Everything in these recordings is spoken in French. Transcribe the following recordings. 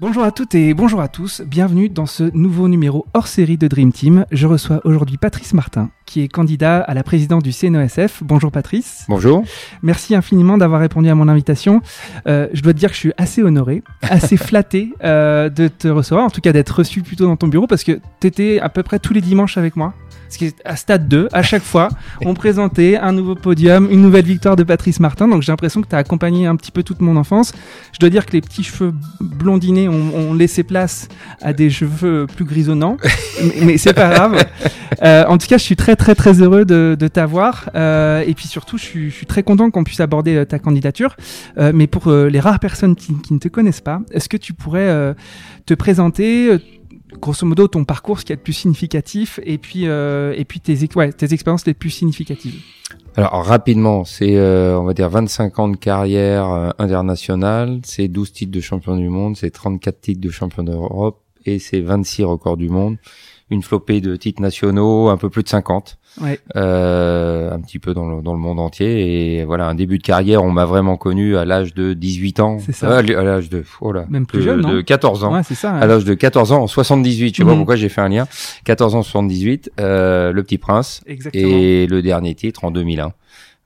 Bonjour à toutes et bonjour à tous, bienvenue dans ce nouveau numéro hors série de Dream Team. Je reçois aujourd'hui Patrice Martin, qui est candidat à la présidence du CNESF. Bonjour Patrice. Bonjour. Merci infiniment d'avoir répondu à mon invitation. Euh, je dois te dire que je suis assez honoré, assez flatté euh, de te recevoir, en tout cas d'être reçu plutôt dans ton bureau, parce que tu étais à peu près tous les dimanches avec moi. Ce qui est à stade 2, à chaque fois, on présentait un nouveau podium, une nouvelle victoire de Patrice Martin. Donc j'ai l'impression que tu as accompagné un petit peu toute mon enfance. Je dois dire que les petits cheveux blondinés ont, ont laissé place à des cheveux plus grisonnants, mais, mais c'est pas grave. Euh, en tout cas, je suis très très très heureux de, de t'avoir. Euh, et puis surtout, je suis, je suis très content qu'on puisse aborder euh, ta candidature. Euh, mais pour les rares personnes qui, qui, ne te connaissent pas, est-ce que tu pourrais te présenter grosso modo ton parcours, ce qui est le plus significatif, et puis euh, et puis tes ouais, tes expériences les plus significatives. Alors rapidement, c'est euh, on va dire 25 ans de carrière euh, internationale, c'est 12 titres de champion du monde, c'est 34 titres de champion d'Europe et c'est 26 records du monde, une flopée de titres nationaux, un peu plus de 50. Ouais. Euh, un petit peu dans le, dans le monde entier et voilà un début de carrière on m'a vraiment connu à l'âge de 18 ans C'est ça. Euh, à l'âge de oh là, Même plus de, jeune, non de 14 ans Ouais, c'est ça. à l'âge de 14 ans en 78 je sais pas Mhm. pourquoi j'ai fait un lien 14 ans 78 euh, le petit prince Exactement. et le dernier titre en 2001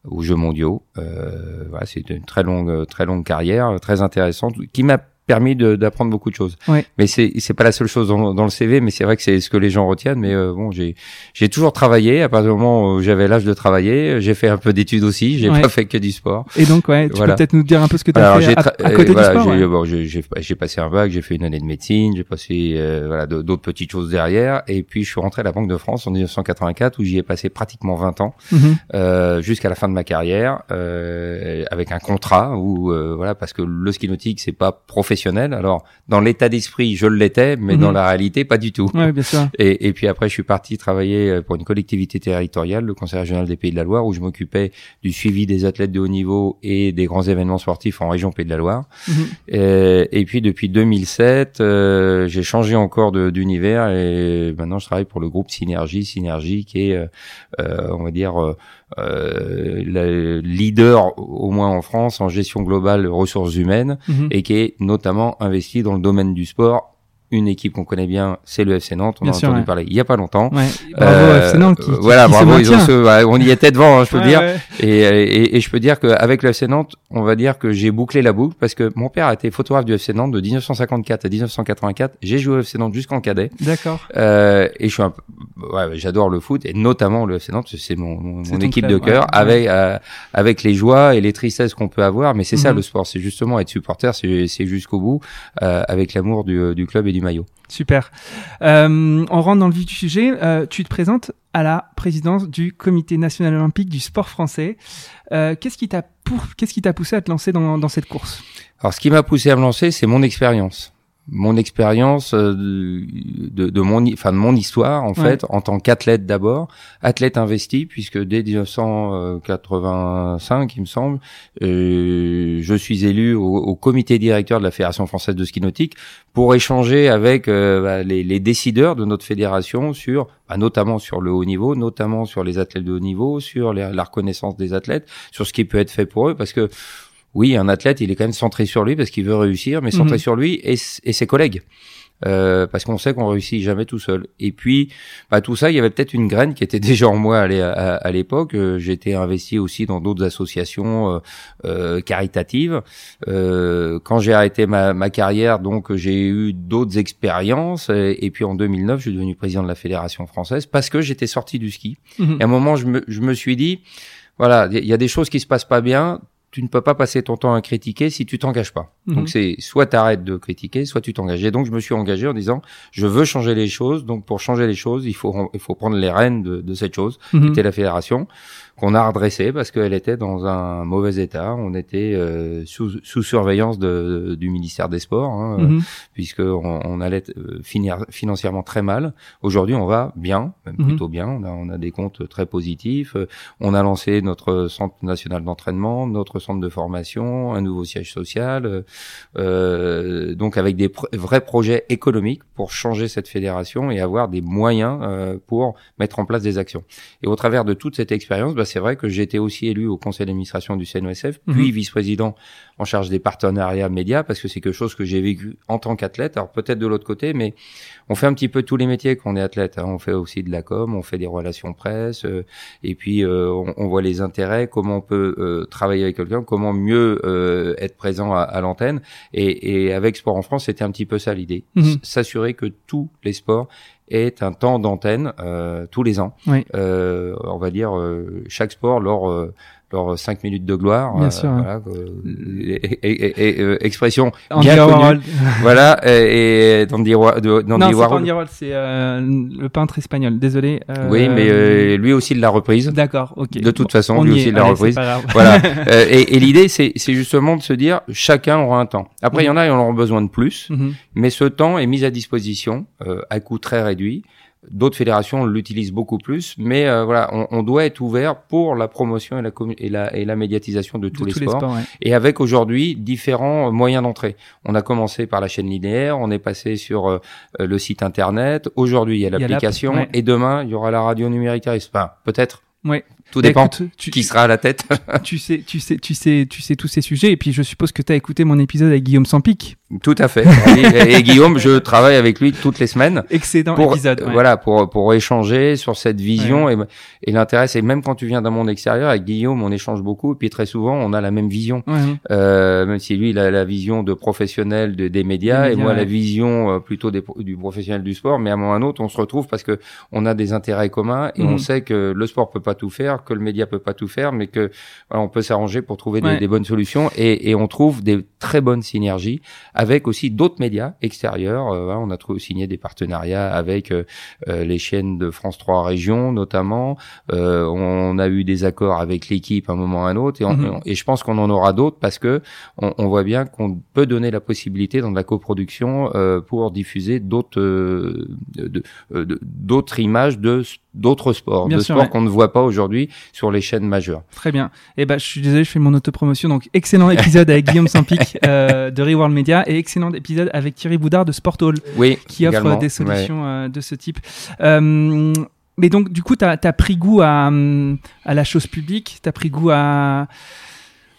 aux Jeux mondiaux. Euh, voilà, c'est une très longue, très longue carrière, très intéressante, qui m'a permis de- d'apprendre beaucoup de choses. Ouais. Mais c'est c'est pas la seule chose dans, dans le CV, mais c'est vrai que c'est ce que les gens retiennent. Mais euh, bon, j'ai j'ai toujours travaillé. À partir du moment où j'avais l'âge de travailler, j'ai fait un peu d'études aussi. J'ai Ouais. pas fait que du sport. Et donc ouais, tu Voilà. peux peut-être nous dire un peu ce que tu as Alors fait à, côté voilà, du sport. j'ai ouais. bon, j'ai j'ai j'ai passé un bac, j'ai fait une année de médecine, j'ai passé euh, voilà d'autres petites choses derrière, et puis je suis rentré à la Banque de France en 1984 où j'y ai passé pratiquement 20 ans Mhm. euh, jusqu'à la fin de ma carrière euh, avec un contrat où euh, voilà parce que le ski nautique c'est pas professionnel alors dans l'état d'esprit je l'étais mais Mhm. dans la réalité pas du tout Ouais, bien sûr. et, et puis après je suis parti travailler euh, pour une collectivité territoriale le conseil régional des Pays de la Loire où je m'occupais du suivi des athlètes de haut niveau et des grands événements sportifs en région Pays de la Loire Mhm. et, et puis depuis 2007, euh, j'ai changé encore d'univers et maintenant je travaille pour le groupe Synergie, Synergie qui est, euh, euh, on va dire, euh, le leader au moins en France en gestion globale ressources humaines Mhm. et qui est notamment investi dans le domaine du sport. Une équipe qu'on connaît bien, c'est le FC Nantes. On Bien a sûr, entendu ouais. parler il y a pas longtemps. Ouais. Bravo Euh, FC Nantes qui, qui- voilà, qui se bravo, ils ont ce- on y était devant, hein, je peux Ouais, dire. Et, et, et je peux dire qu'avec le FC Nantes, on va dire que j'ai bouclé la boucle parce que mon père a été photographe du FC Nantes de 1954 à 1984. J'ai joué au FC Nantes jusqu'en cadet. D'accord. Euh, et je suis un peu, ouais, j'adore le foot et notamment le FC Nantes, c'est mon, mon, mon équipe club, de cœur avec euh, avec les joies et les tristesses qu'on peut avoir. Mais c'est ça Mhm. le sport, c'est justement être supporter, c'est c'est jusqu'au bout euh, avec l'amour du, du club et du maillot. Super. Euh, on rentre dans le vif du sujet. Euh, tu te présentes à la présidence du Comité national olympique du sport français. Euh, qu'est-ce qui t'a pour... qu'est-ce qui t'a poussé à te lancer dans, dans cette course? Alors, ce qui m'a poussé à me lancer, c'est mon expérience. Mon expérience euh, de, de mon, enfin de mon histoire en Ouais. fait, en tant qu'athlète d'abord, athlète investi, puisque dès 1985, il me semble, euh, je suis élu au, au comité directeur de la Fédération française de ski nautique pour échanger avec euh, bah, les, les décideurs de notre fédération sur, bah, notamment sur le haut niveau, notamment sur les athlètes de haut niveau, sur les- la reconnaissance des athlètes, sur ce qui peut être fait pour eux, parce que oui, un athlète, il est quand même centré sur lui parce qu'il veut réussir, mais centré Mhm. sur lui et, ses collègues. Euh, parce qu'on sait qu'on réussit jamais tout seul. Et puis, bah, tout ça, il y avait peut-être une graine qui était déjà en moi à l'é- à, à l'époque. Euh, J'étais investi aussi dans d'autres associations euh, euh, caritatives. Euh, quand j'ai arrêté ma, ma carrière, donc j'ai eu d'autres expériences. Et, et puis en 2009, je suis devenu président de la fédération française parce que j'étais sorti du ski. Mhm. Et à un moment, je me, je me suis dit, voilà, il y a des choses qui se passent pas bien. Tu ne peux pas passer ton temps à critiquer si tu t'engages pas. Mhm. Donc c'est soit tu arrêtes de critiquer, soit tu t'engages. Et donc je me suis engagé en disant, je veux changer les choses. Donc pour changer les choses, il faut il faut prendre les rênes de, de cette chose. Mhm. C'était la fédération qu'on a redressée parce qu'elle était dans un mauvais état. On était euh, sous, sous surveillance de, du ministère des Sports. Hein, Mhm. puisque on, on allait euh, finir financièrement très mal. Aujourd'hui, on va bien, même Mhm. plutôt bien. On a, on a des comptes très positifs. Euh, On a lancé notre centre national d'entraînement, notre centre de formation, un nouveau siège social. Euh, donc avec des vrais projets économiques pour changer cette fédération et avoir des moyens euh, pour mettre en place des actions. Et au travers de toute cette expérience, bah, c'est vrai que j'ai été aussi élu au conseil d'administration du CNOSF, mhm. puis vice-président en charge des partenariats médias, parce que c'est quelque chose que j'ai vécu en tant qu'athlète. Alors peut-être de l'autre côté, mais on fait un petit peu tous les métiers quand on est athlète. Hein. On fait aussi de la com, on fait des relations presse, euh, et puis euh, on, on, voit les intérêts, comment on peut euh, travailler avec quelqu'un, comment mieux être présent à, à l'antenne. Et, et, avec Sport en France, c'était un petit peu ça l'idée, mhm. s'assurer que tous les sports est un temps d'antenne euh, tous les ans. Oui. Euh, on va dire euh, chaque sport lors leurs 5 minutes de gloire. Bien sûr. Voilà, et, et, et, expression bien connue. voilà, et, d'Andy Warhol. Non, c'est Andy Warhol, c'est le peintre espagnol. Désolé. oui, mais lui aussi il l'a reprise. D'accord, ok. De toute façon, lui aussi il l'a reprise. Voilà. et, l'idée, c'est justement de se dire, chacun aura un temps. Après, il y en a, ils en auront besoin de plus, mhm. mais ce temps est mis à disposition à coût très réduit D'autres fédérations l'utilisent beaucoup plus, mais euh, voilà, on, doit être ouvert pour la promotion et la, et la, et la médiatisation de tous, les, sports. Et avec aujourd'hui différents moyens d'entrée. On a commencé par la chaîne linéaire, on est passé sur euh, le site internet. Aujourd'hui, il y a l'application, et demain, il y aura la radio numérique. Enfin, peut-être Ouais. Tout dépend tu, qui sera à la tête. tu sais, tu sais, tu sais, tu sais tous ces sujets. Et puis, je suppose que tu as écouté mon épisode avec Guillaume Sampic. Tout à fait. et, Guillaume, je travaille avec lui toutes les semaines. Excellent pour, épisode. Voilà, pour pour échanger sur cette vision et, et l'intérêt, c'est même quand tu viens d'un monde extérieur avec Guillaume, on échange beaucoup. Et puis très souvent, on a la même vision. Euh, même si lui, il a la vision de professionnel de, des médias, et moi la vision euh, plutôt des, du professionnel du sport. Mais à un moment ou à un autre, on se retrouve parce que on a des intérêts communs et on mhm. sait que le sport peut pas tout faire, que le média peut pas tout faire, mais que voilà, on peut s'arranger pour trouver des, des, bonnes solutions et, et, on trouve des très bonnes synergies avec aussi d'autres médias extérieurs. Euh, on a trouvé, signé des partenariats avec euh, euh, les chaînes de France 3 Régions notamment. on a eu des accords avec l'équipe à un moment ou à un autre et, mhm. et je pense qu'on en aura d'autres parce que on, on voit bien qu'on peut donner la possibilité dans la coproduction pour diffuser d'autres d'autres images de d'autres sports, de sports qu'on ne voit pas aujourd'hui sur les chaînes majeures. Très bien. Et eh ben, je suis désolé, je fais mon autopromotion. Donc, excellent épisode avec Guillaume Sampic euh, de Reworld Media et excellent épisode avec Thierry Boudard de Sport Hall, oui, qui offre des solutions euh, de ce type. Euh, mais donc, du coup, tu as, pris goût à, à la chose publique, tu as pris goût à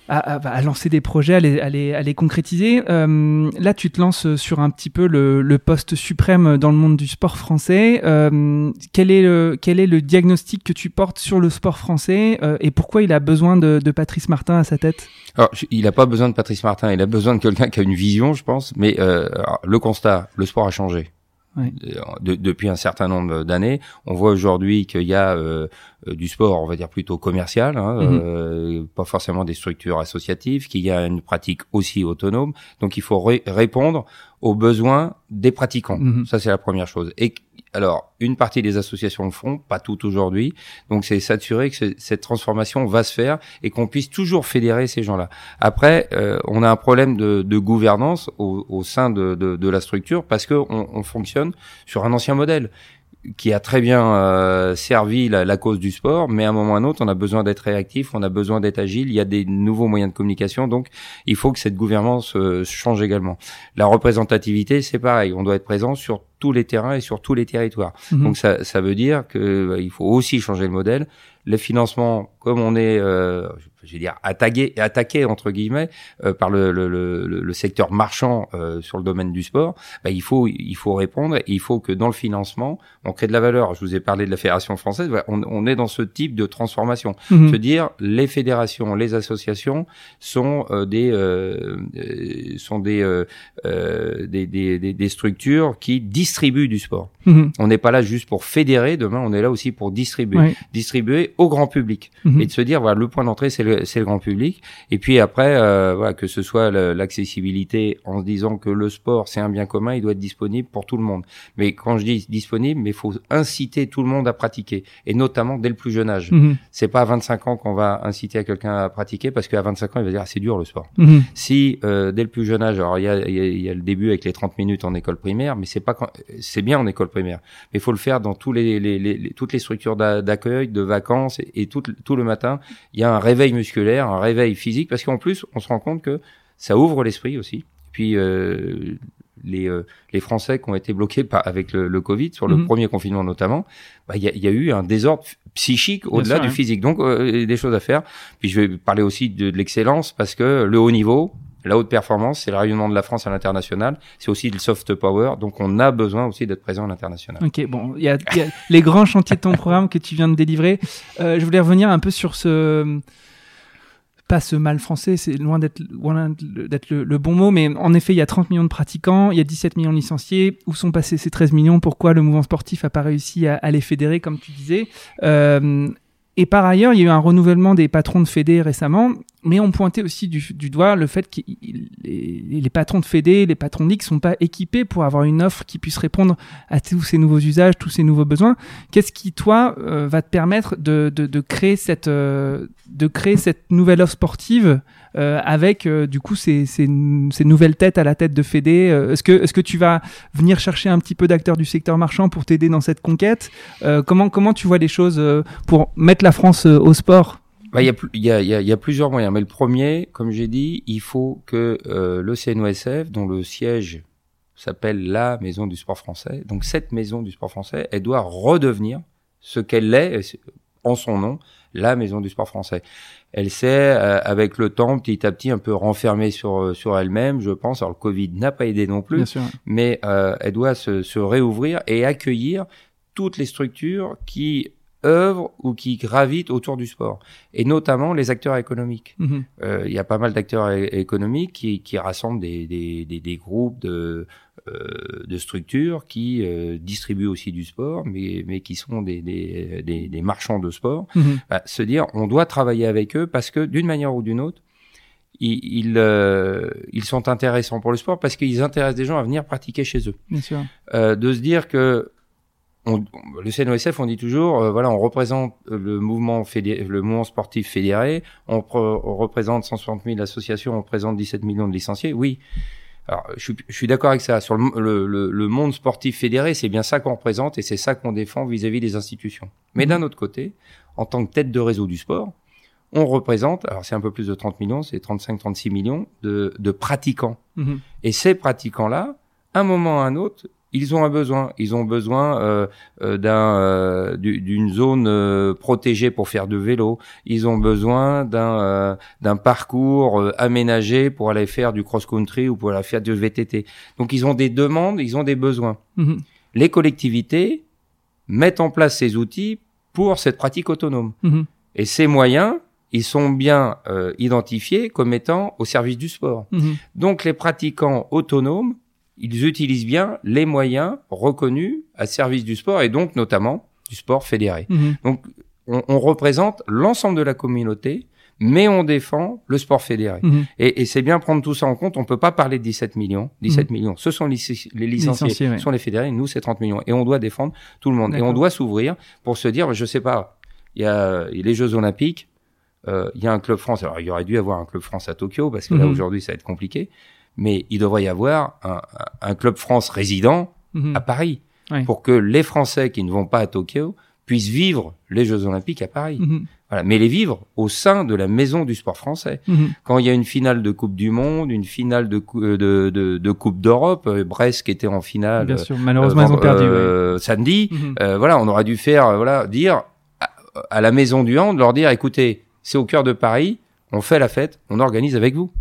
à, à, lancer des projets, à les, à les, à les concrétiser. Euh, là, tu te lances sur un petit peu le, le poste suprême dans le monde du sport français. Euh, quel, est le, quel est le diagnostic que tu portes sur le sport français euh, et pourquoi il a besoin de, de Patrice Martin à sa tête? Alors, il n'a pas besoin de Patrice Martin, il a besoin de quelqu'un qui a une vision, je pense. Mais euh, le constat, le sport a changé. Euh, depuis un certain nombre d'années. On voit aujourd'hui qu'il y a euh, euh, du sport, on va dire plutôt commercial, hein, mhm. pas forcément des structures associatives, qu'il y a une pratique aussi autonome. Donc il faut répondre aux besoins des pratiquants. Mhm. Ça c'est la première chose. Et alors, une partie des associations le font, pas toutes aujourd'hui. Donc, c'est s'assurer que cette transformation va se faire et qu'on puisse toujours fédérer ces gens-là. Après, euh, on a un problème de, gouvernance au, sein de, la structure parce qu'on on fonctionne sur un ancien modèle qui a très bien euh, servi la, la, cause du sport, mais à un moment ou à un autre, on a besoin d'être réactif, on a besoin d'être agile, il y a des nouveaux moyens de communication, donc il faut que cette gouvernance euh, change également. La représentativité, c'est pareil, on doit être présent sur tous les terrains et sur tous les territoires. Mhm. Donc ça, ça veut dire que bah, il faut aussi changer le modèle. Les financements, comme on est, euh, je vais dire, attaqué, attaqué entre guillemets euh, par le, le, le, le, secteur marchand euh, sur le domaine du sport, bah, il faut il faut répondre. Et il faut que dans le financement, on crée de la valeur. Je vous ai parlé de la fédération française. On, on est dans ce type de transformation. Mhm. Se dire, les fédérations, les associations sont euh, des sont des, des, des, des, structures qui distribuent du sport. Mhm. On n'est pas là juste pour fédérer. Demain, on est là aussi pour distribuer, distribuer au grand public mhm. et de se dire voilà le point d'entrée c'est le le grand public. Et puis après euh, voilà que ce soit l'accessibilité en se disant que le sport c'est un bien commun il doit être disponible pour tout le monde. Mais quand je dis disponible mais faut inciter tout le monde à pratiquer et notamment dès le plus jeune âge. Mhm. c'est pas à 25 ans qu'on va inciter à quelqu'un à pratiquer parce qu'à 25 ans il va dire ah, c'est dur le sport. Si euh, dès le plus jeune âge alors il y a, il y a le début avec les 30 minutes en école primaire mais c'est pas c'est bien en école primaire. Mais il faut le faire dans tous les, les, les toutes les structures d'accueil de vacances et, tout, tout, le matin, il y a un réveil musculaire, un réveil physique, parce qu'en plus, on se rend compte que ça ouvre l'esprit aussi. Puis euh, les, euh, les Français qui ont été bloqués par, avec le, le Covid, sur le Mhm. premier confinement notamment, bah, il y, a, il y a eu un désordre psychique au-delà du ouais. physique. Donc, euh, des choses à faire. Puis je vais parler aussi de, de l'excellence parce que le haut niveau, la haute performance, c'est le rayonnement de la France à l'international. C'est aussi le soft power. Donc, on a besoin aussi d'être présent à l'international. Ok, bon, il y a, les grands chantiers de ton programme que tu viens de délivrer. Euh, je voulais revenir un peu sur ce pas ce mal français, c'est loin d'être d'être le, bon mot, mais en effet, il y a 30 millions de pratiquants, il y a 17 millions de licenciés. Où sont passés ces 13 millions? Pourquoi le mouvement sportif a pas réussi à, à les fédérer, comme tu disais? Euh, Et par ailleurs, il y a eu un renouvellement des patrons de fédé récemment, mais on pointait aussi du, du doigt le fait que les, les patrons de fédé, les patrons de ligue sont pas équipés pour avoir une offre qui puisse répondre à tous ces nouveaux usages, tous ces nouveaux besoins. Qu'est-ce qui, toi, euh, va te permettre de, de, de créer cette, euh, de créer cette nouvelle offre sportive euh, avec, euh, du coup, ces, nouvelles têtes à la tête de Fédé Euh, Est-ce que, que tu vas venir chercher un petit peu d'acteurs du secteur marchand pour t'aider dans cette conquête comment, comment tu vois les choses pour mettre la France au sport? Bah, il y, a, y, a, plusieurs moyens, mais le premier, comme j'ai dit, il faut que le CNOSF, dont le siège s'appelle la Maison du Sport Français, donc cette Maison du Sport Français, elle doit redevenir ce qu'elle est, en son nom, la Maison du Sport Français. Elle s'est, euh, avec le temps, petit à petit, un peu renfermée sur euh, sur elle-même, je pense. Alors le Covid n'a pas aidé non plus, Bien sûr. mais euh, elle doit se, se réouvrir et accueillir toutes les structures qui œuvrent ou qui gravitent autour du sport, et notamment les acteurs économiques. Mhm. Euh, Il y a pas mal d'acteurs économiques qui, qui rassemblent des, des, des, des groupes de, de structures qui euh, distribuent aussi du sport, mais, mais qui sont des, des, des, des marchands de sport. Mhm. Bah, se dire, on doit travailler avec eux parce que d'une manière ou d'une autre, ils, ils, euh, ils sont intéressants pour le sport parce qu'ils intéressent des gens à venir pratiquer chez eux Bien sûr. euh, de se dire que on, le CNOSF, on dit toujours, euh, voilà, on représente le mouvement le mouvement sportif fédéré, on, on représente 160 000 associations, on représente 17 millions de licenciés. Oui. Alors, je suis, je suis d'accord avec ça. Sur le, le, le, le monde sportif fédéré, c'est bien ça qu'on représente et c'est ça qu'on défend vis-à-vis des institutions. Mais d'un autre côté, en tant que tête de réseau du sport, on représente, alors c'est un peu plus de 30 millions, c'est 35-36 millions de, de pratiquants. Mhm. Et ces pratiquants-là, un moment ou un autre, ils ont un besoin. Ils ont besoin euh, euh, d'un euh, du- d'une zone euh, protégée pour faire de vélo. Ils ont besoin d'un euh, d'un parcours aménagé pour aller faire du cross-country ou pour aller faire du VTT. Donc ils ont des demandes, ils ont des besoins. Mhm. Les collectivités mettent en place ces outils pour cette pratique autonome. Mhm. Et ces moyens, ils sont bien identifiés comme étant au service du sport. Mhm. Donc les pratiquants autonomes, ils utilisent bien les moyens reconnus à service du sport et donc notamment du sport fédéré. Mhm. Donc on, on représente l'ensemble de la communauté, mais on défend le sport fédéré. Mhm. Et, et c'est bien prendre tout ça en compte. On peut pas parler de 17 millions. 17 millions, ce sont les, lic- les licenciés, licenciés, ouais. ce sont les fédérés. Nous, c'est 30 millions. Et on doit défendre tout le monde. Et on doit s'ouvrir pour se dire, je sais pas, il y a, les Jeux Olympiques. euh, Il y a un club France. Alors, il y aurait dû y avoir un club France à Tokyo parce que là Mhm. aujourd'hui, ça va être compliqué. Mais il devrait y avoir un, un- club France résident Mhm. à Paris Ouais. pour que les Français qui ne vont pas à Tokyo puissent vivre les Jeux Olympiques à Paris. Mhm. Voilà, mais les vivre au sein de la maison du sport français. Mhm. Quand il y a une finale de Coupe du Monde, une finale de, euh, de, de, de Coupe d'Europe, euh, Brest qui était en finale Bien euh, sûr. Malheureusement, ils ont perdu. euh, samedi, euh, voilà, on aurait dû faire, voilà, dire à, à la maison du hand, leur dire, écoutez, c'est au cœur de Paris, on fait la fête, on organise avec vous.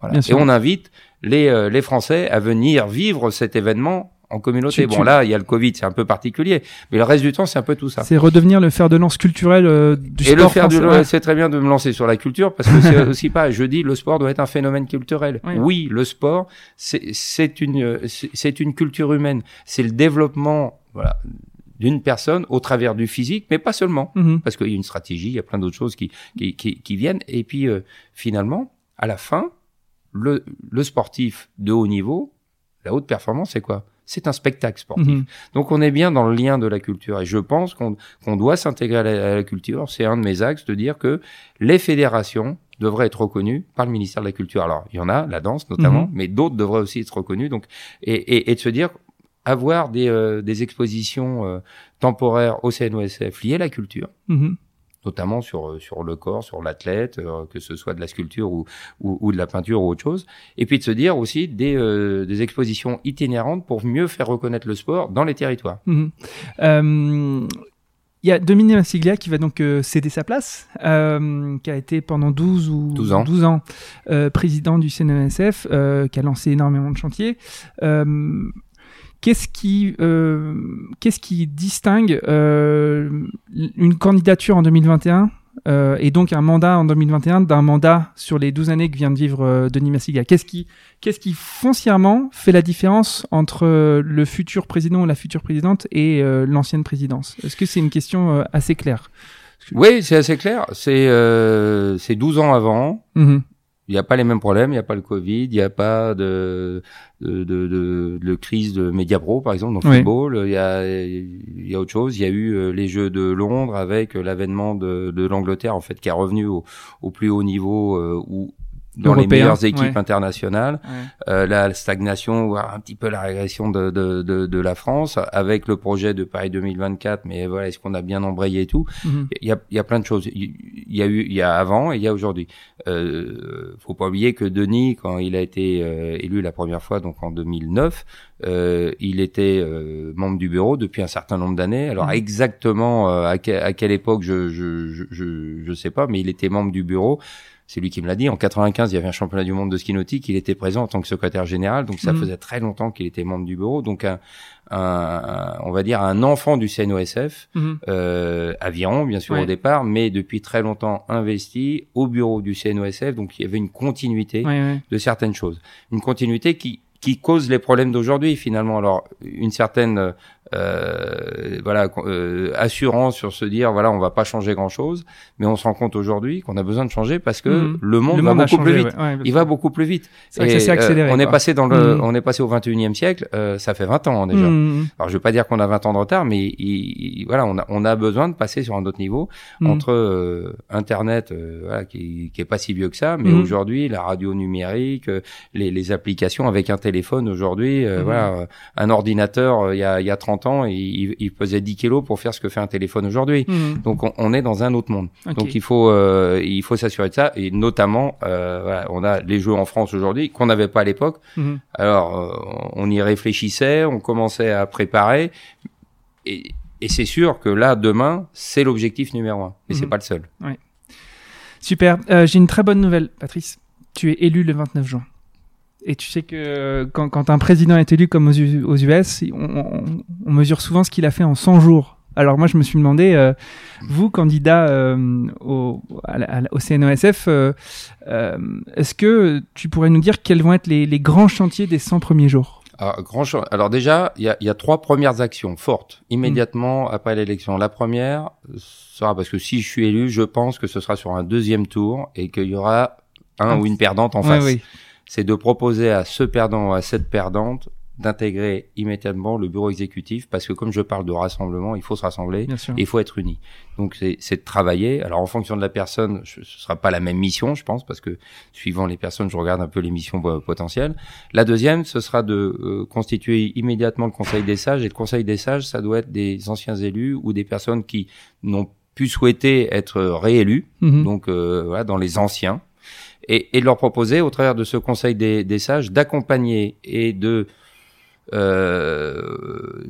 Voilà. Et on invite les, euh, les Français à venir vivre cet événement en communauté. Tu- bon, tu- là, il y a le Covid, c'est un peu particulier, mais le reste du temps, c'est un peu tout ça. C'est redevenir le fer de lance culturel euh, du Et sport le faire du, français. Ouais. c'est très bien de me lancer sur la culture parce que c'est aussi pas, je dis, le sport doit être un phénomène culturel. Oui. Oui, le sport, c'est une, c'est- c'est une culture humaine. C'est le développement, voilà, d'une personne au travers du physique, mais pas seulement. Mhm. Parce qu'il y a une stratégie, il y a plein d'autres choses qui, qui, qui, qui viennent. Et puis, euh, finalement, à la fin, le, le sportif de haut niveau, la haute performance, c'est quoi? C'est un spectacle sportif. Mhm. Donc on est bien dans le lien de la culture et je pense qu'on doit s'intégrer à, la- à la culture. C'est un de mes axes de dire que les fédérations devraient être reconnues par le ministère de la Culture. Alors il y en a, la danse notamment, Mhm. mais d'autres devraient aussi être reconnues. Donc et, et, et de se dire avoir des, euh, des expositions euh, temporaires au CNOSF liées à la culture. Mhm. Notamment sur sur le corps, sur l'athlète, que ce soit de la sculpture ou, ou, ou, de la peinture ou autre chose. Et puis de se dire aussi des, des expositions itinérantes pour mieux faire reconnaître le sport dans les territoires. Mhm. Il y a Dominique Massiglia qui va donc euh, céder sa place, euh, qui a été pendant 12 ou 12 ans, 12 ans euh, président du CNESF, euh, qui a lancé énormément de chantiers. Euh, qu'est-ce qui, qu'est-ce qui distingue une candidature en 2021 euh, et donc un mandat en 2021 d'un mandat sur les 12 années que vient de vivre euh, Denis Massiga? Qu'est-ce qui, qu'est-ce qui foncièrement fait la différence entre euh, le futur président ou la future présidente et euh, l'ancienne présidence? Est-ce que c'est une question assez claire? Oui, c'est assez clair. C'est c'est 12 ans avant. Mm-hmm. Il n'y a pas les mêmes problèmes, il n'y a pas le Covid, il n'y a pas de de, de, de, crise de Mediapro, par exemple, dans le football. Il y, a, il y a autre chose. Il y a eu euh, les Jeux de Londres avec l'avènement de, de l'Angleterre, en fait, qui est revenu au, au plus haut niveau euh, où dans les meilleures équipes internationales, euh, la stagnation, voire un petit peu la régression de, de, de, de, la France, avec le projet de Paris 2024, mais voilà, est-ce qu'on a bien embrayé et tout? Mhm. Il y, a, il y a plein de choses. Il y a eu, il y a avant et il y a aujourd'hui. Euh, faut pas oublier que Denis, quand il a été euh, élu la première fois, donc en 2009, euh, il était euh, membre du bureau depuis un certain nombre d'années. Alors mhm. exactement euh, à, à, quelle époque, je, je, je, je, je sais pas, mais il était membre du bureau c'est lui qui me l'a dit. En 95, il y avait un championnat du monde de ski nautique. Il était présent en tant que secrétaire général. Donc, ça mhm. faisait très longtemps qu'il était membre du bureau. Donc, un, un, on va dire un enfant du CNOSF, mmh. euh, aviron, bien sûr, au départ, mais depuis très longtemps investi au bureau du CNOSF. Donc, il y avait une continuité de certaines choses. Une continuité qui, qui cause les problèmes d'aujourd'hui, finalement. Alors, une certaine euh, voilà euh, assurance sur se dire voilà on va pas changer grand chose mais on se rend compte aujourd'hui qu'on a besoin de changer parce que mhm. le monde va beaucoup plus vite. il va beaucoup plus vite. Et, accéléré, on est passé dans le mhm. on est passé au 21e siècle euh, ça fait 20 ans déjà. Mhm. alors je veux pas dire qu'on a 20 ans de retard mais il, voilà on a on a besoin de passer sur un autre niveau entre euh, internet euh, voilà, qui, qui est pas si vieux que ça mais aujourd'hui la radio numérique les, les applications avec un téléphone aujourd'hui voilà un ordinateur il y a il y a 30 ans, il, il, pesait 10 kilos pour faire ce que fait un téléphone aujourd'hui. Mhm. Donc on, est dans un autre monde. Donc il faut euh, il faut s'assurer de ça et notamment euh, on a les jeux en France aujourd'hui qu'on n'avait pas à l'époque. Mhm. Alors euh, on y réfléchissait, on commençait à préparer et, et c'est sûr que là demain c'est l'objectif numéro un, mais c'est mhm. pas le seul. Super. J'ai une très bonne nouvelle, Patrice. Tu es élu le 29 juin. Et tu sais que quand, quand un président est élu comme aux, US, on, on, mesure souvent ce qu'il a fait en 100 jours. Alors moi, je me suis demandé, euh, vous, candidat euh, au, au CNOSF, euh, euh, est-ce que tu pourrais nous dire quels vont être les, les grands chantiers des 100 premiers jours? Alors, grand Alors déjà, il y a, y a, trois premières actions fortes immédiatement mm. après l'élection. La première sera parce que si je suis élu, je pense que ce sera sur un deuxième tour et qu'il y aura un ou une perdante en face. Oui c'est de proposer à ce perdant ou à cette perdante d'intégrer immédiatement le bureau exécutif parce que comme je parle de rassemblement, il faut se rassembler et il faut être uni. Donc c'est de travailler. Alors en fonction de la personne, ce sera pas la même mission, je pense, parce que suivant les personnes, je regarde un peu les missions potentielles. La deuxième, ce sera de euh, constituer immédiatement le Conseil des sages. Et le Conseil des sages, ça doit être des anciens élus ou des personnes qui n'ont pu souhaiter être réélus, mm-hmm. donc euh, voilà, dans les anciens et, de leur proposer, au travers de ce conseil des, des sages, d'accompagner et de euh,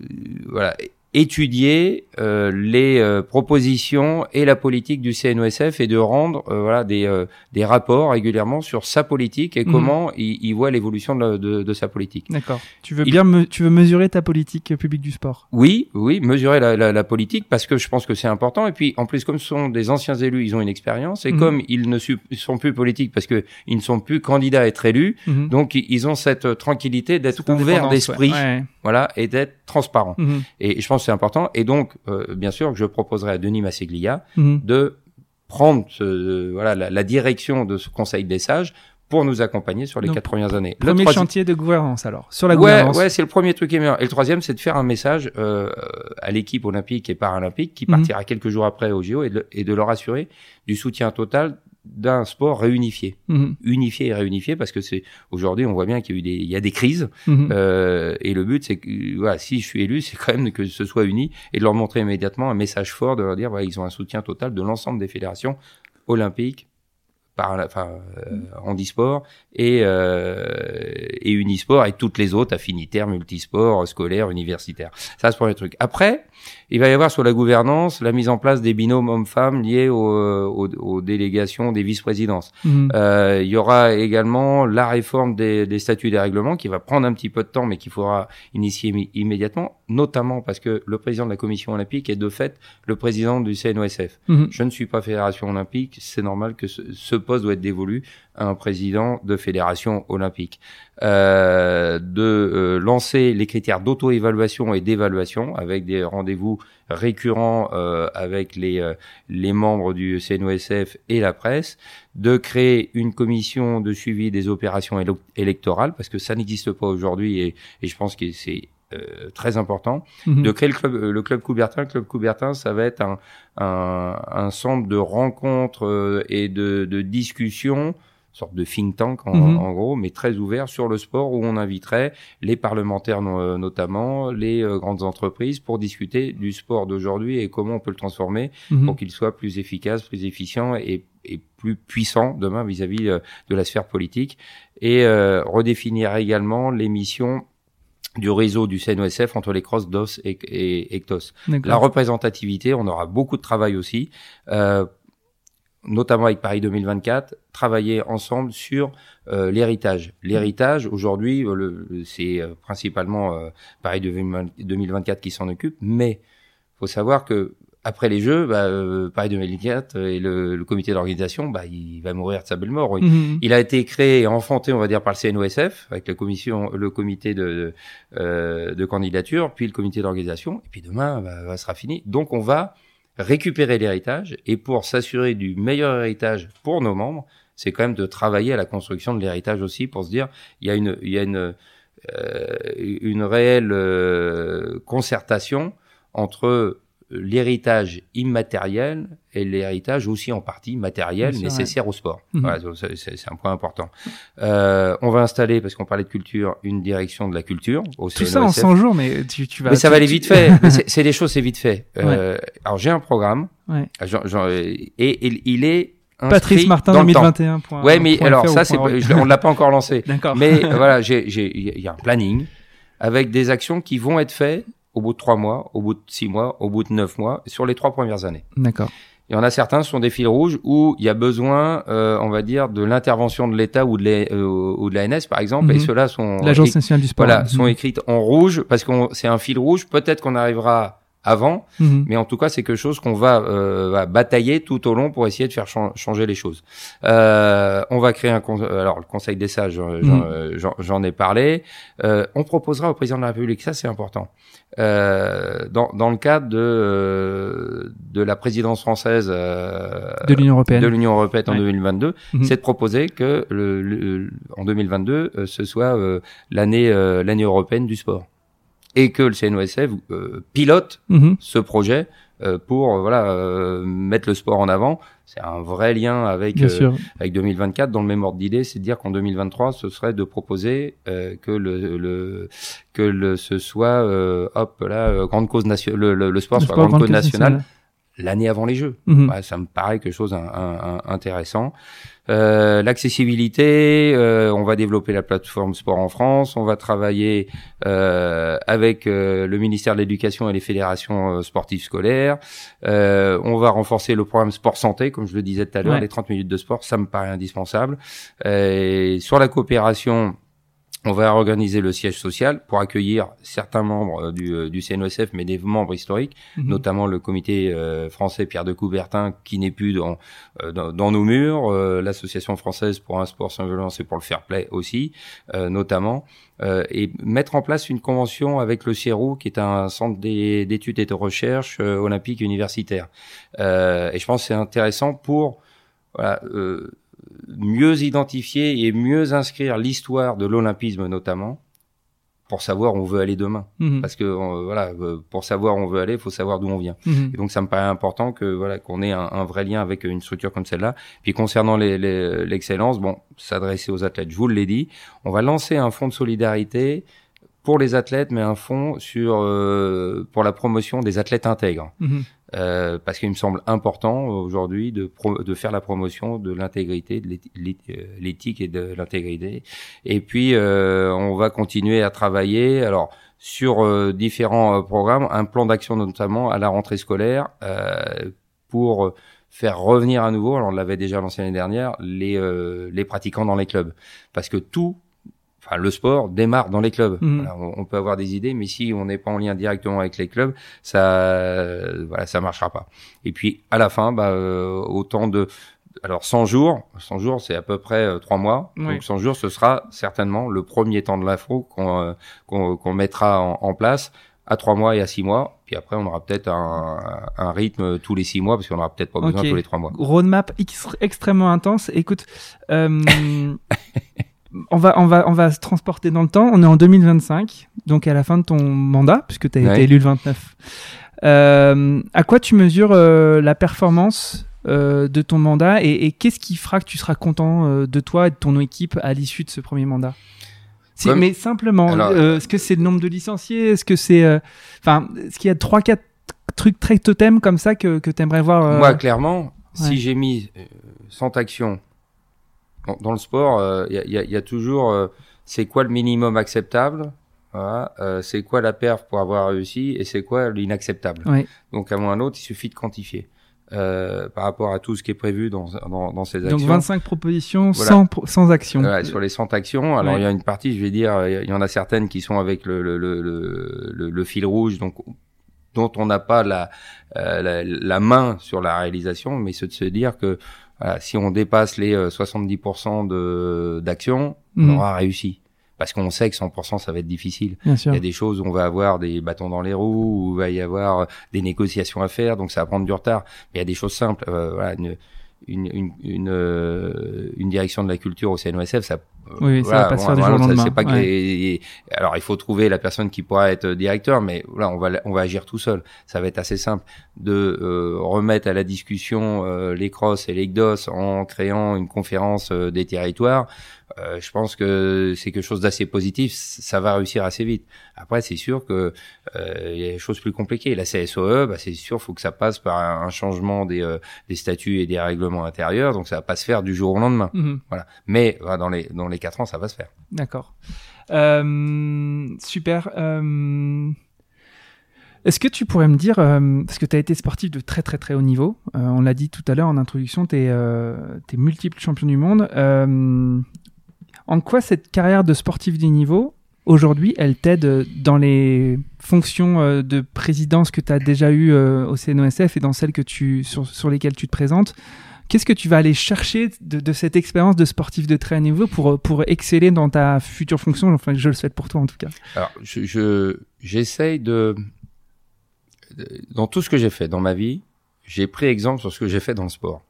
voilà étudier euh, les euh, propositions et la politique du CNOSF et de rendre euh, voilà des, euh, des rapports régulièrement sur sa politique et mhm. comment il, il, voit l'évolution de, de, de, sa politique. D'accord. Tu veux bien me, tu veux mesurer ta politique publique du sport? Oui, oui, mesurer la, la, la politique parce que je pense que c'est important et puis en plus comme ce sont des anciens élus, ils ont une expérience et mhm. comme ils ne sont plus politiques parce que ils ne sont plus candidats à être élus, mhm. donc ils ont cette tranquillité d'être ouverts d'esprit, voilà, et d'être transparents. Et je pense c'est important. Et donc, euh, bien sûr, que je proposerai à Denis Masseglia mhm. de prendre voilà la, direction de ce Conseil des sages pour nous accompagner sur les quatre premières années. Le premier chantier de gouvernance alors sur la ouais, gouvernance. Ouais, c'est le premier truc qui est meilleur. Et le troisième, c'est de faire un message euh, à l'équipe olympique et paralympique qui mhm. partira quelques jours après au JO et de, et de leur assurer du soutien total d'un sport réunifié, Mhm. unifié et réunifié, parce que c'est aujourd'hui on voit bien qu'il y a eu des, il y a des crises, Mhm. euh, et le but c'est que voilà, si je suis élu, c'est quand même que ce soit uni et de leur montrer immédiatement un message fort, de leur dire voilà, ils ont un soutien total de l'ensemble des fédérations olympiques, par, enfin, euh, handisport et euh, et unisport et toutes les autres affinitaires, multisports, scolaires, universitaires. Ça c'est le premier truc. Après, il va y avoir sur la gouvernance la mise en place des binômes hommes-femmes liés aux, aux, aux délégations des vice-présidences. Mhm. Euh, il y aura également la réforme des, des statuts des règlements qui va prendre un petit peu de temps, mais qu'il faudra initier immédiatement, notamment parce que le président de la commission olympique est de fait le président du CNOSF. Mhm. Je ne suis pas fédération olympique, c'est normal que ce, ce poste doit être dévolu à un président de fédération olympique. Euh, de euh, lancer les critères d'auto-évaluation et d'évaluation avec des rendez-vous récurrents euh, avec les, membres du CNOSF et la presse, de créer une commission de suivi des opérations électorales, parce que ça n'existe pas aujourd'hui et je pense que c'est euh, très important Mhm. de créer le club, euh, le club Coubertin. Le club Coubertin, ça va être un, un, un centre de rencontres euh, et de, de discussions, sorte de think tank en, Mhm. en gros, mais très ouvert sur le sport où on inviterait les parlementaires no- euh, notamment, les euh, grandes entreprises pour discuter du sport d'aujourd'hui et comment on peut le transformer Mhm. pour qu'il soit plus efficace, plus efficient et, et plus puissant demain vis-à-vis euh, de la sphère politique et euh, redéfinir également les missions du réseau du CNOSF entre les crosses DOS et, et ECTOS. D'accord. La représentativité, on aura beaucoup de travail aussi, euh, notamment avec Paris 2024, travailler ensemble sur euh, l'héritage. L'héritage, aujourd'hui, euh, le- le- c'est euh, principalement euh, Paris 2024 qui s'en occupe, mais faut savoir que après les Jeux, bah, euh, Paris 2024 et le, le comité d'organisation, bah, il va mourir de sa belle mort. Il- Mhm. il a été créé et enfanté, on va dire, par le CNOSF, avec la commission, le comité de, euh, de candidature, puis le comité d'organisation, et puis demain, bah, bah, sera fini. Donc, on va récupérer l'héritage, et pour s'assurer du meilleur héritage pour nos membres, c'est quand même de travailler à la construction de l'héritage aussi, pour se dire, il y a une, il y a une, euh, une réelle euh, concertation entre l'héritage immatériel et l'héritage aussi en partie matériel nécessaire au sport. Mhm. Voilà, c'est- un point important. Euh, on va installer, parce qu'on parlait de culture, une direction de la culture au Tout ça en CNOSF. 100 jours, mais tu, tu vas. Mais ça tu- va aller vite fait. C'est- des choses, c'est vite fait. Euh, Alors j'ai un programme. Ouais. J'en- j'en- et, et il est Patrice Martin dans le temps. 2021. point- Ouais, mais point alors ça, c'est on l'a pas encore lancé. D'accord. Mais voilà, j'ai- j'ai- il y a un planning avec des actions qui vont être faites au bout de trois mois, au bout de six mois, au bout de neuf mois, sur les trois premières années. D'accord. Il y en a certains ce sont des fils rouges où il y a besoin, euh, on va dire, de l'intervention de l'État ou de l'A- euh, l'ANS par exemple, et Mhm. ceux-là sont L'Agence nationale du sport. voilà Mhm. sont écrites en rouge parce qu'on c'est un fil rouge. Peut-être qu'on arrivera avant, Mhm. mais en tout cas c'est quelque chose qu'on va, euh, va batailler tout au long pour essayer de faire chan- changer les choses. Euh, on va créer un con- alors le Conseil des sages, j'en Mhm. euh, j'en- ai parlé. Euh, on proposera au président de la République, ça c'est important. Euh, dans, dans le cadre de euh, de la présidence française euh, De l'Union européenne. de l'Union européenne en Ouais. 2022, Mhm. c'est de proposer que le, le- en 2022 euh, ce soit euh, l'année euh, l'année européenne du sport et que le CNOSF euh, pilote Mhm. ce projet euh, pour euh, voilà euh, mettre le sport en avant. C'est un vrai lien avec euh, avec 2024 dans le même ordre d'idée, c'est de dire qu'en 2023 ce serait de proposer euh, que le, le que le ce soit euh, hop là grande cause nationale le, le, le sport soit grande cause grande cause nationale l'année avant les Jeux. Mhm. Ouais, ça me paraît quelque chose un, un- un- intéressant. Euh, L'accessibilité, euh, on va développer la plateforme sport en France, on va travailler euh, avec euh, le ministère de l'Éducation et les fédérations euh, sportives scolaires, Euh, on va renforcer le programme sport santé, comme je le disais tout à l'heure, Ouais. les 30 minutes de sport, ça me paraît indispensable. Sur la coopération, on va organiser le siège social pour accueillir certains membres euh, du, euh, du CNOSF, mais des membres historiques, Mhm. notamment le comité euh, français Pierre de Coubertin, qui n'est plus dans, dans, dans nos murs, euh, l'association française pour un sport sans violence et pour le fair play aussi, euh, notamment, et mettre en place une convention avec le CIRO, qui est un centre des- d'études et de recherche olympique universitaire. Et je pense que c'est intéressant pour voilà, euh, mieux identifier et mieux inscrire l'histoire de l'olympisme notamment, pour savoir où on veut aller demain. Mhm. Parce que euh, voilà, euh, pour savoir où on veut aller, il faut savoir d'où on vient. Mhm. Et donc ça me paraît important que voilà qu'on ait un, un vrai lien avec une structure comme celle-là. Puis concernant les- les- l'excellence, bon, s'adresser aux athlètes, je vous l'ai dit, on va lancer un fonds de solidarité pour les athlètes, mais un fonds sur euh, pour la promotion des athlètes intègres. Mhm. Euh, parce qu'il me semble important aujourd'hui de, de faire la promotion de l'intégrité, de euh, l'éthique et de l'intégrité. Et puis, euh, on va continuer à travailler. Alors, sur euh, différents programmes, un plan d'action notamment à la rentrée scolaire pour faire revenir à nouveau, alors on l'avait déjà lancé l'année dernière, les, les pratiquants dans les clubs. Parce que tout, enfin le sport démarre dans les clubs. Mhm. Voilà, on, on peut avoir des idées, mais si on n'est pas en lien directement avec les clubs, ça, euh, voilà, ça marchera pas. Et puis à la fin, bah, euh, autant de, alors 100 jours, 100 jours, c'est à peu près euh, trois mois. Oui. Donc 100 jours, ce sera certainement le premier temps de l'afro qu'on euh, qu'on qu'on mettra en, en place à trois mois et à six mois. Puis après, on aura peut-être un, un rythme tous les six mois, parce qu'on aura peut-être pas besoin tous les trois mois. Roadmap ex- extrêmement intense. Écoute, euh, on va on va on va se transporter dans le temps. On est en 2025, donc à la fin de ton mandat, puisque tu as Ouais. été élu le 29. Euh, à quoi tu mesures euh, la performance euh, de ton mandat et, et qu'est-ce qui fera que tu seras content de toi et de ton équipe à l'issue de ce premier mandat? Si- Comme- Mais simplement, est-ce que c'est le nombre de licenciés? Est-ce que c'est, enfin, est-ce qu'il y a trois quatre trucs très totems comme ça que que t'aimerais voir euh, Moi, clairement, ouais. si j'ai mis euh, 100 actions dans, dans le sport, il y, a, y a- y a toujours euh, c'est quoi le minimum acceptable, voilà, euh, c'est quoi la perf pour avoir réussi et c'est quoi l'inacceptable. Ouais. Donc à un autre, il suffit de quantifier euh, par rapport à tout ce qui est prévu dans, dans, dans ces actions. Donc 25 propositions, Voilà. 100, pro- 100 actions. Voilà, sur les 100 actions, alors Ouais. il y a une partie, je vais dire, il y en a certaines qui sont avec le, le, le, le, le- le fil rouge, donc dont on n'a pas la, euh, la, la main sur la réalisation, mais c'est de se dire que voilà, si on dépasse les euh, 70% de d'actions, Mhm. on aura réussi. Parce qu'on sait que 100% ça va être difficile. Bien Il y a des choses où on va avoir des bâtons dans les roues, où il va y avoir euh, des négociations à faire, donc ça va prendre du retard. Mais il y a des choses simples. euh, voilà, une, une, une, une, euh, une direction de la culture au CNOSF, ça, euh, Oui, ça va pas se faire du voilà, jour au ça, lendemain, c'est pas que ouais. les- alors il faut trouver la personne qui pourra être directeur, mais voilà, on va on va agir tout seul. Ça va être assez simple de euh, remettre à la discussion euh, les crosses et les GDOS en créant une conférence euh, des territoires. Euh, je pense que c'est quelque chose d'assez positif. Ça va réussir assez vite. Après, c'est sûr que euh, il y a des choses plus compliquées. La CSOE, bah, c'est sûr, faut que ça passe par un, un changement des, euh, des statuts et des règlements intérieurs. Donc, ça va pas se faire du jour au lendemain. Mhm. Voilà. Mais voilà, dans les dans les quatre ans, ça va se faire. D'accord. Euh, super. Euh, Est-ce que tu pourrais me dire, euh, parce que tu as été sportif de très très très haut niveau, euh, on l'a dit tout à l'heure en introduction, tu es, multiple champion du monde. Euh, en quoi cette carrière de sportif de niveau, aujourd'hui, elle t'aide dans les fonctions euh, de présidence que tu as déjà eues euh, au CNOSF et dans celles que tu, sur, lesquelles tu te présentes Qu'est-ce que tu vas aller chercher de, cette expérience de sportif de très haut niveau pour, pour exceller dans ta future fonction? Enfin, je le souhaite pour toi en tout cas. Alors, je je- j'essaye de- dans tout ce que j'ai fait dans ma vie, j'ai pris exemple sur ce que j'ai fait dans le sport.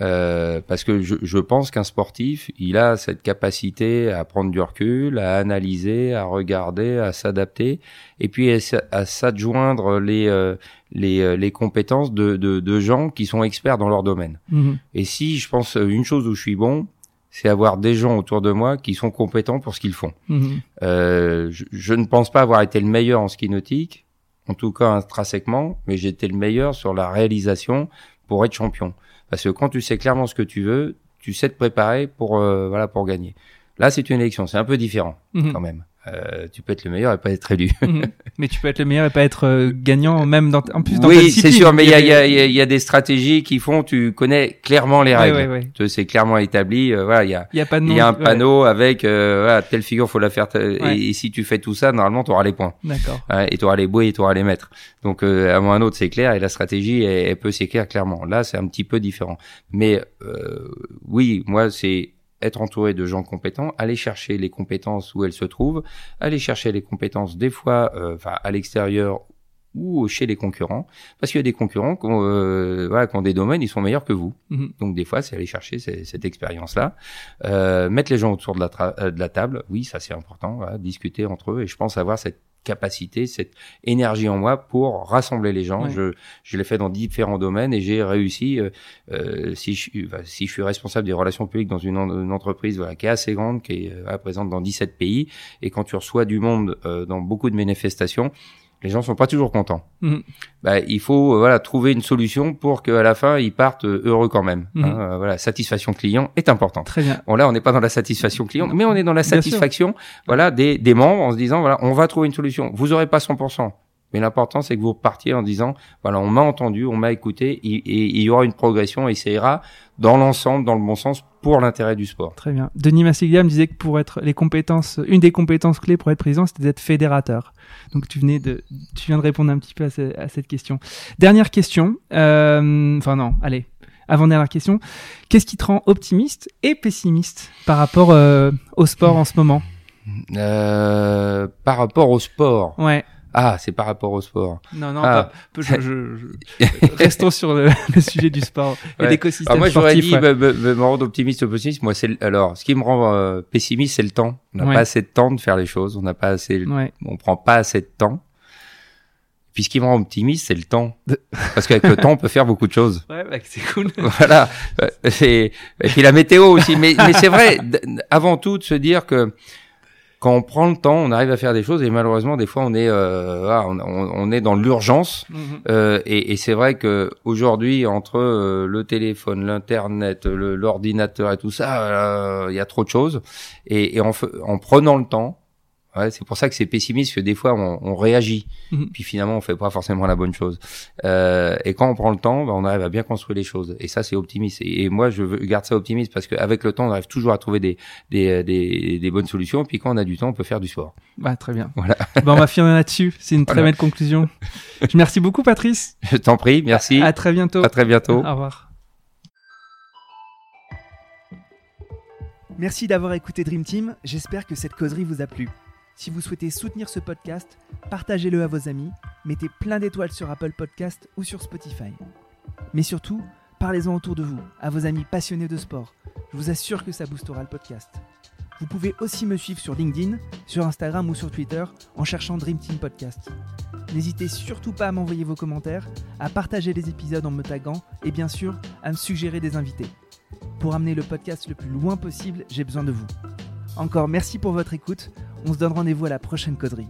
Euh, parce que je, je pense qu'un sportif, il a cette capacité à prendre du recul, à analyser, à regarder, à s'adapter, et puis à, à s'adjoindre les, euh, les, euh, les compétences de, de, de gens qui sont experts dans leur domaine. Mhm. Et si je pense euh, une chose où je suis bon, c'est avoir des gens autour de moi qui sont compétents pour ce qu'ils font. Mhm. Euh, je, je ne pense pas avoir été le meilleur en ski nautique, en tout cas intrinsèquement, mais été le meilleur sur la réalisation pour être champion. Parce que quand tu sais clairement ce que tu veux, tu sais te préparer pour euh, voilà pour gagner. Là, c'est une élection, c'est un peu différent Mhm. quand même. Euh, tu peux être le meilleur et pas être élu. Mhm. Mais tu peux être le meilleur et pas être euh, gagnant, même dans, en plus dans ta oui, c'est sûr, mais il y a, il y, a, y a- y a des stratégies qui font, tu connais clairement les Ouais, règles. ouais, ouais. Tu sais, C'est clairement établi. euh, voilà, il y a, y a pas de il nom. y a un ouais. panneau avec euh, voilà, telle figure, faut la faire. Ouais. Et, et si tu fais tout ça, normalement, tu auras les points. D'accord. Ouais, et tu auras les bouées et tu auras les maîtres. Donc, euh, à un autre, c'est clair, et la stratégie, elle, elle peut s'écrire clairement. Là, c'est un petit peu différent. Mais euh, oui, moi, c'est être entouré de gens compétents, aller chercher les compétences où elles se trouvent, aller chercher les compétences des fois, euh, enfin, à l'extérieur ou chez les concurrents, parce qu'il y a des concurrents qui ont, euh, voilà, qui ont des domaines, ils sont meilleurs que vous. Mhm. Donc des fois, c'est aller chercher cette expérience-là, euh, mettre les gens autour de la, euh, de la table. Oui, ça c'est important, voilà, discuter entre eux. Et je pense avoir cette capacité, cette énergie en moi pour rassembler les gens. Ouais. Je, je l'ai fait dans différents domaines et j'ai réussi. euh, euh, si, je, suis- bah, si je suis responsable des relations publiques dans une entreprise voilà, qui est assez grande, qui est euh, présente dans 17 pays, et quand tu reçois du monde euh, dans beaucoup de manifestations, les gens sont pas toujours contents. Mhm. Bah, il faut euh, voilà trouver une solution pour qu'à la fin ils partent euh, heureux quand même. Hein. Euh, voilà, satisfaction client est importante. Très bien. Bon là, on n'est pas dans la satisfaction client, mais on est dans la satisfaction voilà des, des membres en se disant voilà, on va trouver une solution. Vous aurez pas 100%, mais l'important c'est que vous repartiez en disant voilà, on m'a entendu, on m'a écouté, et, et il y aura une progression et ça ira dans l'ensemble, dans le bon sens pour l'intérêt du sport. Très bien. Denis Massiglia me disait que pour être les compétences, une des compétences clés pour être président, c'était d'être fédérateur. Donc tu venais de, tu viens de répondre un petit peu à, ce- à cette question. Dernière question. euh, Enfin non, allez. Avant dernière question. Qu'est-ce qui te rend optimiste et pessimiste par rapport euh, au sport en ce moment? Euh, par rapport au sport? Ouais. Ah, c'est par rapport au sport. Non, non. Ah. pas- je- je- je- Restons sur le, le sujet du sport et Ouais. l'écosystème Alors moi j'aurais sportif. dit ouais. me, me- me- rendre optimiste ou pessimiste. Moi c'est alors ce qui me rend euh, pessimiste c'est le temps. On n'a Ouais. pas assez de temps de faire les choses. On n'a pas assez. On prend pas assez de temps. Puis ce qui me rend optimiste c'est le temps. Parce qu'avec le temps on peut faire beaucoup de choses. Ouais, bah, c'est cool. voilà. C'est et puis la météo aussi. Mais mais c'est vrai. Avant tout de se dire que quand on prend le temps, on arrive à faire des choses et malheureusement des fois on est euh, on, est dans l'urgence Mhm. euh, et, et c'est vrai que aujourd'hui, entre euh, le téléphone, l'internet, l'ordinateur et tout ça, euh, il y a trop de choses. Et, et en, fe- en prenant le temps, ouais, c'est pour ça que c'est pessimiste que des fois on, on réagit, Mhm. puis finalement on fait pas forcément la bonne chose. Euh, et quand on prend le temps, bah, on arrive à bien construire les choses. Et ça, c'est optimiste. Et, et moi, je veux, garde ça optimiste parce qu'avec le temps, on arrive toujours à trouver des, des, des, des bonnes solutions. Puis quand on a du temps, on peut faire du sport. Bah, très bien. Voilà. Bah, on va finir là-dessus. C'est une très Voilà. belle conclusion. Je merci beaucoup, Patrice. Je t'en prie, merci. À très bientôt. à très bientôt. Au revoir. Merci d'avoir écouté Dream Team, j'espère que cette causerie vous a plu. Si vous souhaitez soutenir ce podcast, partagez-le à vos amis, mettez plein d'étoiles sur Apple Podcast ou sur Spotify. Mais surtout, parlez-en autour de vous, à vos amis passionnés de sport. Je vous assure que ça boostera le podcast. Vous pouvez aussi me suivre sur LinkedIn, sur Instagram ou sur Twitter en cherchant Dream Team Podcast. N'hésitez surtout pas à m'envoyer vos commentaires, à partager les épisodes en me taguant et bien sûr à me suggérer des invités. Pour amener le podcast le plus loin possible, j'ai besoin de vous. Encore merci pour votre écoute. On se donne rendez-vous à la prochaine causerie.